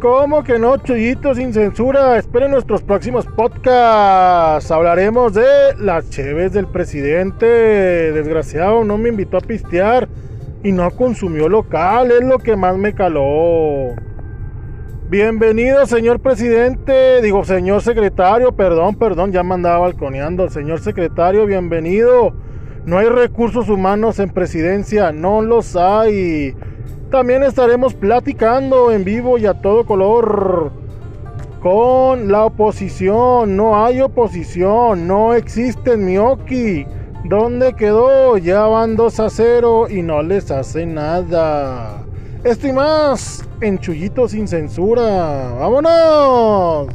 ¿Cómo que no, Chuyito sin censura? Esperen nuestros próximos podcasts. Hablaremos de las cheves del presidente. Desgraciado, no me invitó a pistear y no consumió local. Es lo que más me caló. Bienvenido, señor presidente. Digo, señor secretario. Perdón, perdón, ya me andaba balconeando. Señor secretario, bienvenido. No hay recursos humanos en presidencia. No los hay. También estaremos platicando en vivo y a todo color con la oposición. No hay oposición, no existe Mioki. ¿Dónde quedó? Ya van 2 a 0 y no les hace nada. Esto y más en Chullito sin censura. ¡Vámonos!